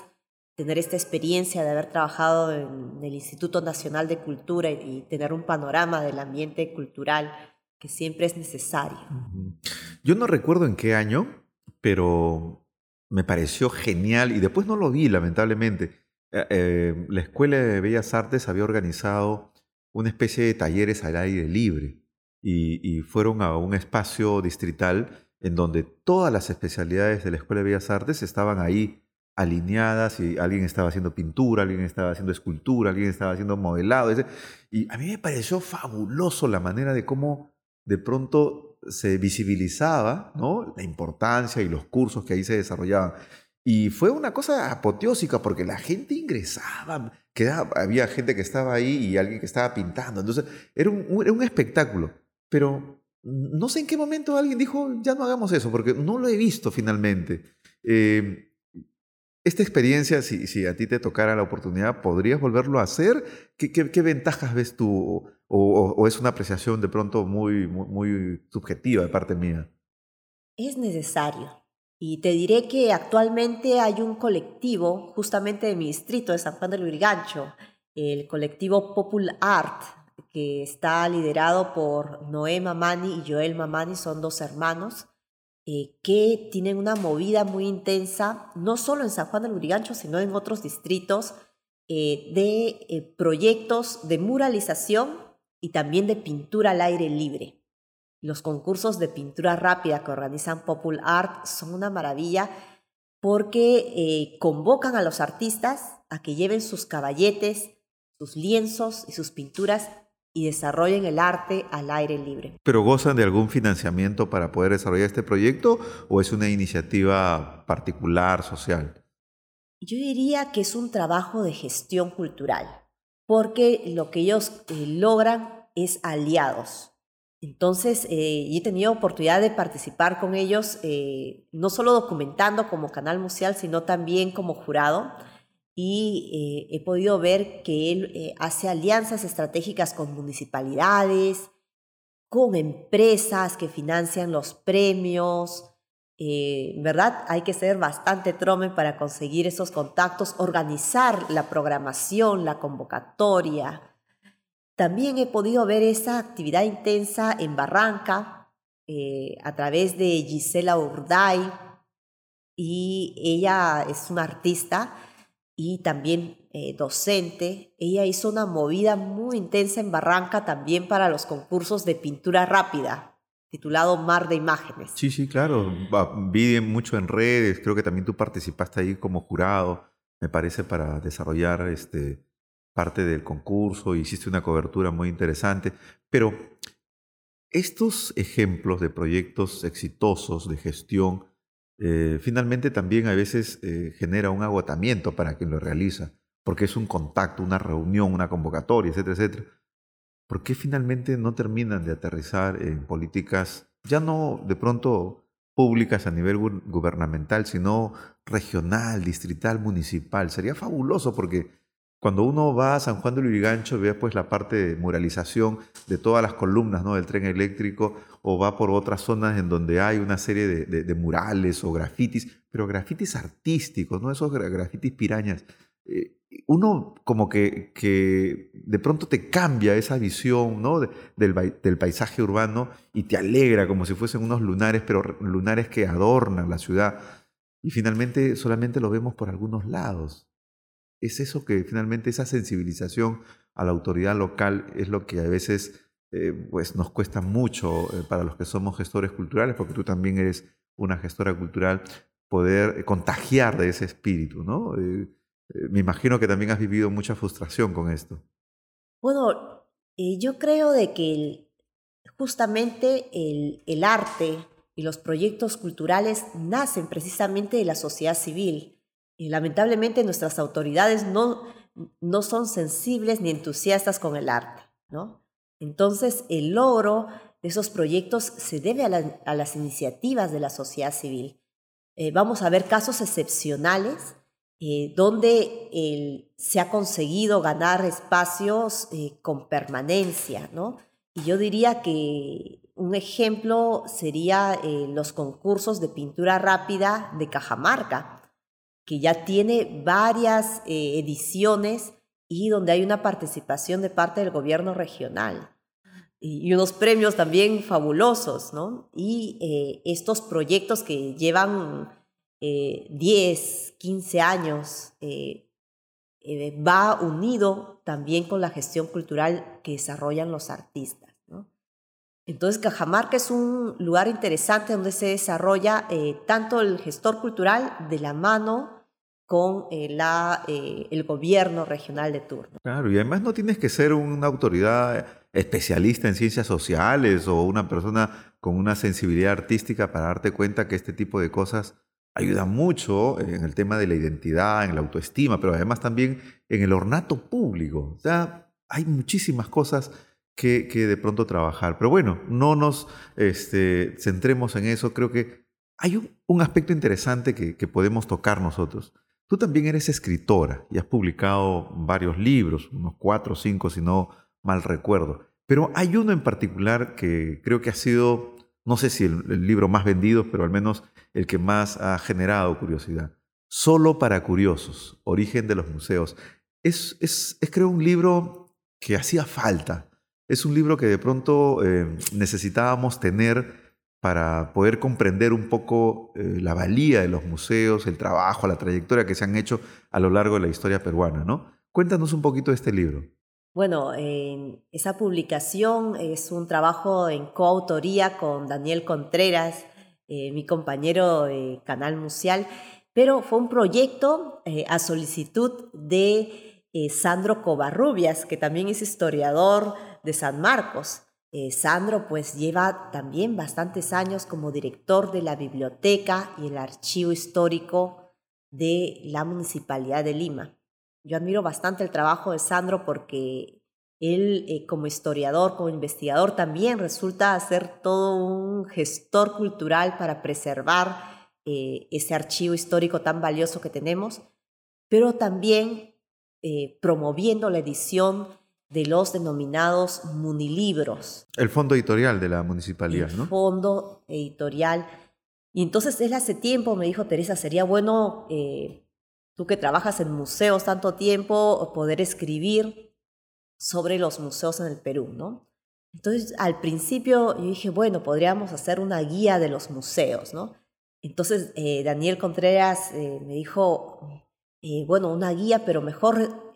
tener esta experiencia de haber trabajado en el Instituto Nacional de Cultura y tener un panorama del ambiente cultural que siempre es necesario. Yo no recuerdo en qué año, pero me pareció genial y después no lo vi, lamentablemente. Eh, eh, la Escuela de Bellas Artes había organizado una especie de talleres al aire libre y, fueron a un espacio distrital en donde todas las especialidades de la Escuela de Bellas Artes estaban ahí alineadas y alguien estaba haciendo pintura, alguien estaba haciendo escultura, alguien estaba haciendo modelado. Y a mí me pareció fabuloso la manera de cómo de pronto se visibilizaba ¿no? la importancia y los cursos que ahí se desarrollaban. Y fue una cosa apoteósica porque la gente ingresaba, quedaba, había gente que estaba ahí y alguien que estaba pintando. Entonces, era un, era un espectáculo. Pero no sé en qué momento alguien dijo, ya no hagamos eso, porque no lo he visto finalmente. Eh, esta experiencia, si, a ti te tocara la oportunidad, ¿podrías volverlo a hacer? ¿Qué, ventajas ves tú? O, es una apreciación de pronto muy, muy, muy subjetiva de parte mía? Es necesario. Y te diré que actualmente hay un colectivo, justamente de mi distrito de San Juan del Lurigancho, el colectivo Popul Art, que está liderado por Noé Mamani y Joel Mamani, son dos hermanos, eh, que tienen una movida muy intensa, no solo en San Juan del Lurigancho, sino en otros distritos, eh, de eh, proyectos de muralización y también de pintura al aire libre. Los concursos de pintura rápida que organizan Popul Art son una maravilla porque convocan a los artistas a que lleven sus caballetes, sus lienzos y sus pinturas y desarrollen el arte al aire libre. ¿Pero gozan de algún financiamiento para poder desarrollar este proyecto o es una iniciativa particular, social? Yo diría que es un trabajo de gestión cultural, porque lo que ellos eh, logran es aliados. Entonces, eh, he tenido oportunidad de participar con ellos, eh, no solo documentando como canal museal, sino también como jurado y eh, he podido ver que él eh, hace alianzas estratégicas con municipalidades, con empresas que financian los premios. Eh, ¿Verdad? Hay que ser bastante trome para conseguir esos contactos, organizar la programación, la convocatoria. También he podido ver esa actividad intensa en Barranca a través de Gisela Urday y ella es una artista y también eh, docente. Ella hizo una movida muy intensa en Barranca también para los concursos de pintura rápida, titulado Mar de Imágenes. Sí, sí, claro. Vi mucho en redes, creo que también tú participaste ahí como jurado, me parece, para desarrollar este, parte del concurso, hiciste una cobertura muy interesante. Pero estos ejemplos de proyectos exitosos de gestión, eh, finalmente también a veces eh, genera un agotamiento para quien lo realiza, porque es un contacto, una reunión, una convocatoria, etcétera, etcétera. ¿Por qué finalmente no terminan de aterrizar en políticas, ya no de pronto públicas a nivel gubernamental, sino regional, distrital, municipal? Sería fabuloso porque cuando uno va a San Juan de Lurigancho, ve pues la parte de muralización de todas las columnas ¿no? del tren eléctrico, o va por otras zonas en donde hay una serie de, murales o grafitis, pero grafitis artísticos, no esos grafitis pirañas. Eh, uno como que, que, de pronto te cambia esa visión ¿no? del, del, paisaje urbano y te alegra como si fuesen unos lunares, pero lunares que adornan la ciudad. Y finalmente solamente lo vemos por algunos lados es eso que finalmente esa sensibilización a la autoridad local es lo que a veces eh, pues nos cuesta mucho eh, para los que somos gestores culturales, porque tú también eres una gestora cultural, poder contagiar de ese espíritu, ¿no? Eh, me imagino que también has vivido mucha frustración con esto. Bueno, yo creo de que justamente el, el arte y los proyectos culturales nacen precisamente de la sociedad civil lamentablemente nuestras autoridades no, no son sensibles ni entusiastas con el arte, ¿no? Entonces, el logro de esos proyectos se debe a, las iniciativas de la sociedad civil. Eh, vamos a ver casos excepcionales eh, donde se ha conseguido ganar espacios eh, con permanencia, ¿no? Y yo diría que un ejemplo sería los concursos de pintura rápida de Cajamarca, que ya tiene varias eh, ediciones y donde hay una participación de parte del gobierno regional y, unos premios también fabulosos, ¿no? Y eh, estos proyectos que llevan 10, eh, 15 años, va unido también con la gestión cultural que desarrollan los artistas. ¿no? Entonces, Cajamarca es un lugar interesante donde se desarrolla tanto el gestor cultural de la mano con eh, la, eh, el gobierno regional de turno. Claro, y además no tienes que ser una autoridad especialista en ciencias sociales o una persona con una sensibilidad artística para darte cuenta que este tipo de cosas ayuda mucho en el tema de la identidad, en la autoestima, pero además también en el ornato público. O sea, hay muchísimas cosas que, de pronto trabajar. Pero bueno, no nos este, centremos en eso. Creo que hay un, aspecto interesante que, que, podemos tocar nosotros. Tú también eres escritora y has publicado varios libros, unos cuatro o cinco si no mal recuerdo. Pero hay uno en particular que creo que ha sido, no sé si el, libro más vendido, pero al menos el que más ha generado curiosidad. Solo para curiosos, Origen de los Museos. Es, es, creo un libro que hacía falta. Es un libro que de pronto eh, necesitábamos tener para poder comprender un poco eh, la valía de los museos, el trabajo, la trayectoria que se han hecho a lo largo de la historia peruana, ¿no? Cuéntanos un poquito de este libro. Bueno, esa publicación es un trabajo en coautoría con Daniel Contreras, eh, mi compañero de Canal Museal, pero fue un proyecto eh, a solicitud de Sandro Covarrubias, que también es historiador de San Marcos. Sandro pues lleva también bastantes años como director de la biblioteca y el archivo histórico de la Municipalidad de Lima. Yo admiro bastante el trabajo de Sandro porque él eh, como historiador, como investigador también resulta ser todo un gestor cultural para preservar eh, ese archivo histórico tan valioso que tenemos, pero también eh, promoviendo la edición de los denominados munilibros. El fondo editorial de la municipalidad, ¿no? El fondo editorial. Y entonces él hace tiempo me dijo, Teresa, sería bueno tú que trabajas en museos tanto tiempo, poder escribir sobre los museos en el Perú, ¿no? Entonces, al principio yo dije, bueno, podríamos hacer una guía de los museos, ¿no? Entonces, eh, Daniel Contreras eh, me dijo, eh, bueno, una guía, pero mejor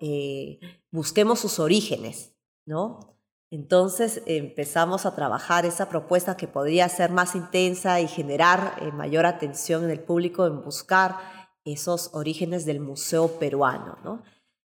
busquemos sus orígenes, ¿no? Entonces empezamos a trabajar esa propuesta que podría ser más intensa y generar mayor atención en el público en buscar esos orígenes del museo peruano. ¿no?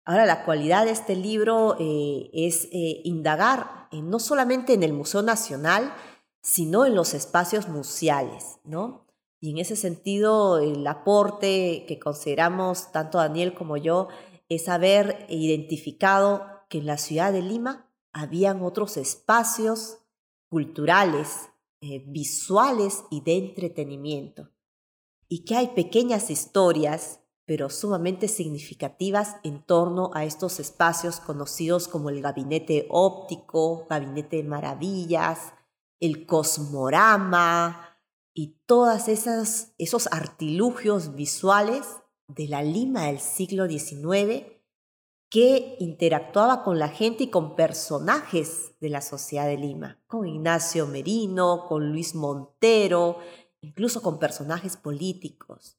Ahora, la cualidad de este libro eh, es eh, indagar no solamente en el Museo Nacional, sino en los espacios museales. ¿no? Y en ese sentido, el aporte que consideramos tanto Daniel como yo es haber identificado que en la ciudad de Lima habían otros espacios culturales, eh, visuales y de entretenimiento y que hay pequeñas historias, pero sumamente significativas en torno a estos espacios conocidos como el gabinete óptico, gabinete de maravillas, el cosmorama y todos esos artilugios visuales de la Lima del siglo XIX que interactuaba con la gente y con personajes de la sociedad de Lima, con Ignacio Merino, con Luis Montero, incluso con personajes políticos.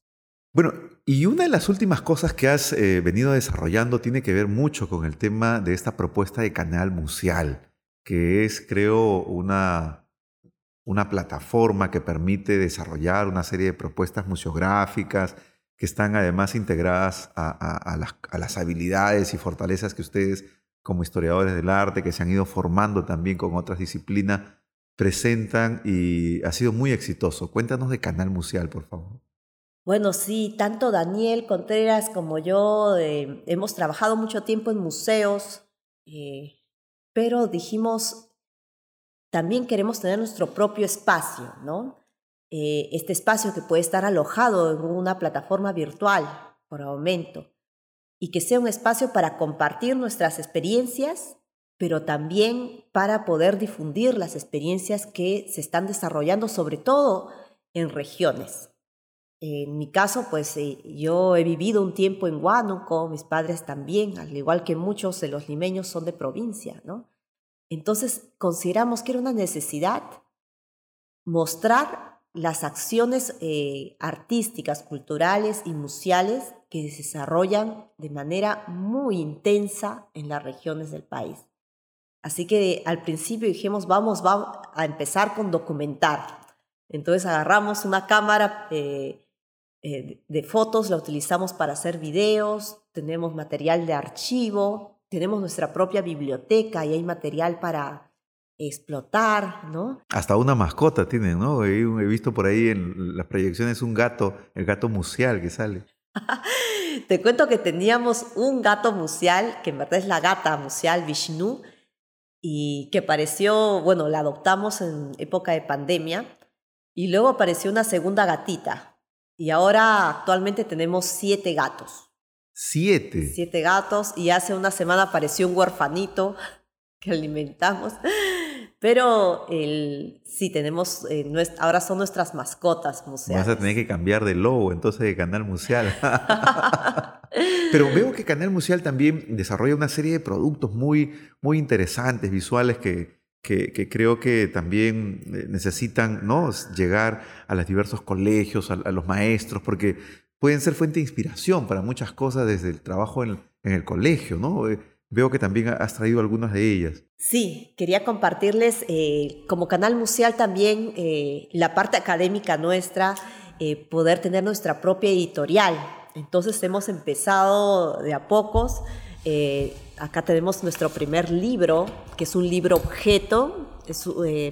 Bueno, y una de las últimas cosas que has eh, venido desarrollando tiene que ver mucho con el tema de esta propuesta de canal museal, que es, creo, una, una plataforma que permite desarrollar una serie de propuestas museográficas que están además integradas a, las, habilidades y fortalezas que ustedes como historiadores del arte, que se han ido formando también con otras disciplinas, presentan y ha sido muy exitoso. Cuéntanos de Canal Museal, por favor. Bueno, sí, tanto Daniel Contreras como yo eh, hemos trabajado mucho tiempo en museos, eh, pero dijimos, también queremos tener nuestro propio espacio, ¿no? Eh, este espacio que puede estar alojado en una plataforma virtual por aumento y que sea un espacio para compartir nuestras experiencias pero también para poder difundir las experiencias que se están desarrollando, sobre todo en regiones. En mi caso, pues eh, yo he vivido un tiempo en Huánuco, mis padres también, al igual que muchos de los limeños son de provincia, ¿no? Entonces consideramos que era una necesidad mostrar las acciones eh, artísticas, culturales y museales que se desarrollan de manera muy intensa en las regiones del país. Así que al principio dijimos, vamos, a empezar con documentar. Entonces agarramos una cámara eh, eh, de fotos, la utilizamos para hacer videos, tenemos material de archivo, tenemos nuestra propia biblioteca y hay material para explotar, ¿no? Hasta una mascota tienen, ¿no? He, visto por ahí en las proyecciones un gato, el gato museal que sale. Te cuento que teníamos un gato museal, que en verdad es la gata museal Vishnu, y que apareció, bueno, la adoptamos en época de pandemia, y luego apareció una segunda gatita, y ahora actualmente tenemos siete gatos. Siete. Siete gatos, y hace una semana apareció un huerfanito que alimentamos. Pero el, sí, tenemos, eh, ahora son nuestras mascotas museales. Vas a tener que cambiar de logo entonces de Canal Museal. Pero veo que Canal Museal también desarrolla una serie de productos muy, muy interesantes, visuales, que, que, creo que también eh, necesitan ¿no? llegar a los diversos colegios, a, los maestros, porque pueden ser fuente de inspiración para muchas cosas desde el trabajo en, en el colegio, ¿no? Eh, Veo que también has traído algunas de ellas. Sí, quería compartirles eh, como canal museal también eh, la parte académica nuestra, eh, poder tener nuestra propia editorial. Entonces hemos empezado de a pocos. acá tenemos nuestro primer libro, que es un libro objeto, es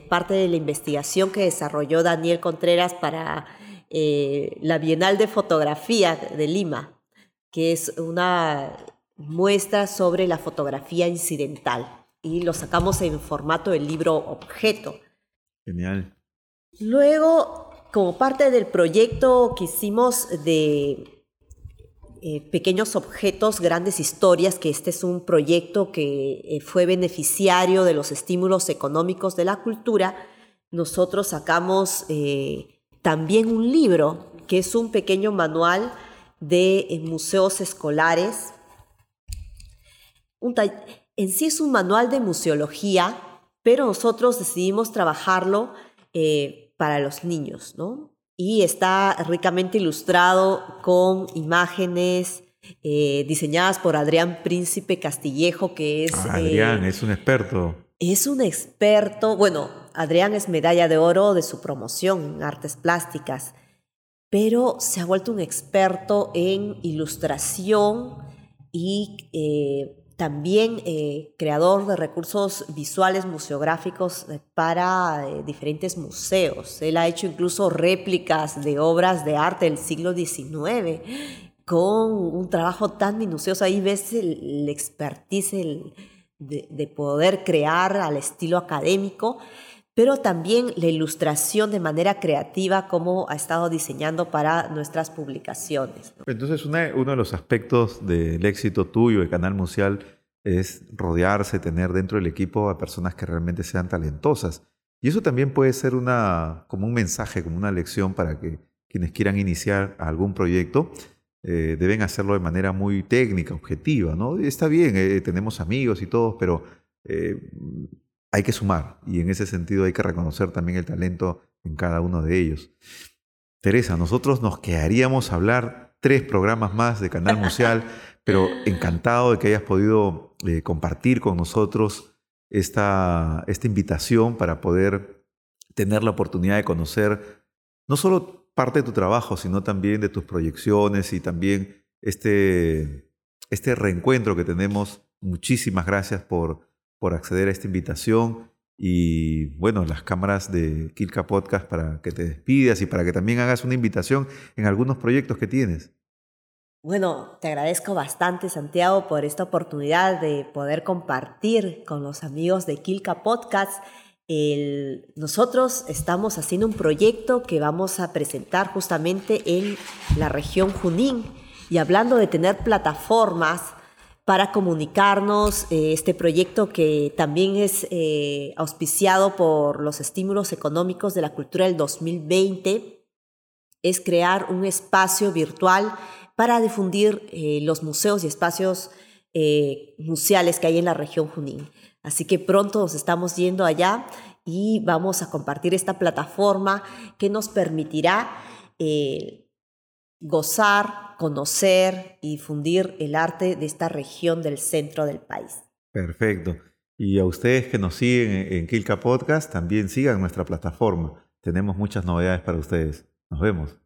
parte de la investigación que desarrolló Daniel Contreras para la Bienal de Fotografía de Lima, que es una muestra sobre la fotografía incidental y lo sacamos en formato de libro objeto. Genial. Luego, como parte del proyecto que hicimos de eh, pequeños objetos, grandes historias, que este es un proyecto que eh, fue beneficiario de los estímulos económicos de la cultura, nosotros sacamos eh, también un libro que es un pequeño manual de museos escolares en sí es un manual de museología, pero nosotros decidimos trabajarlo eh, para los niños, ¿no? Y está ricamente ilustrado con imágenes eh, diseñadas por Adrián Príncipe Castillejo, que es... Ah, Adrián, eh, es un experto. Es un experto, bueno, Adrián es medalla de oro de su promoción en artes plásticas, pero se ha vuelto un experto en ilustración y también eh, creador de recursos visuales museográficos eh, para eh, diferentes museos. Él ha hecho incluso réplicas de obras de arte del siglo XIX con un trabajo tan minucioso. Ahí ves el, expertise de, de, poder crear al estilo académico, pero también la ilustración de manera creativa como ha estado diseñando para nuestras publicaciones. Entonces, uno de los aspectos del éxito tuyo de Canal Museal es rodearse, tener dentro del equipo a personas que realmente sean talentosas. Y eso también puede ser una, como un mensaje, como una lección para que quienes quieran iniciar algún proyecto eh, deben hacerlo de manera muy técnica, objetiva. ¿no? Está bien, eh, tenemos amigos y todos, pero eh, hay que sumar y en ese sentido hay que reconocer también el talento en cada uno de ellos. Teresa, nosotros nos quedaríamos a hablar tres programas más de Canal Museal, pero encantado de que hayas podido eh, compartir con nosotros esta, esta invitación para poder tener la oportunidad de conocer no solo parte de tu trabajo, sino también de tus proyecciones y también este, este reencuentro que tenemos. Muchísimas gracias por, por acceder a esta invitación y bueno, las cámaras de Kilka Podcast para que te despidas y para que también hagas una invitación en algunos proyectos que tienes. Bueno, te agradezco bastante, Santiago, por esta oportunidad de poder compartir con los amigos de Kilka Podcast. nosotros estamos haciendo un proyecto que vamos a presentar justamente en la región Junín y hablando de tener plataformas para comunicarnos, eh, este proyecto que también es eh, auspiciado por los estímulos económicos de la cultura del 2020, es crear un espacio virtual para difundir eh, los museos y espacios museales que hay en la región Junín. Así que pronto nos estamos yendo allá y vamos a compartir esta plataforma que nos permitirá gozar, conocer y difundir el arte de esta región del centro del país. Perfecto. Y a ustedes que nos siguen en Kilka Podcast, también sigan nuestra plataforma. Tenemos muchas novedades para ustedes. Nos vemos.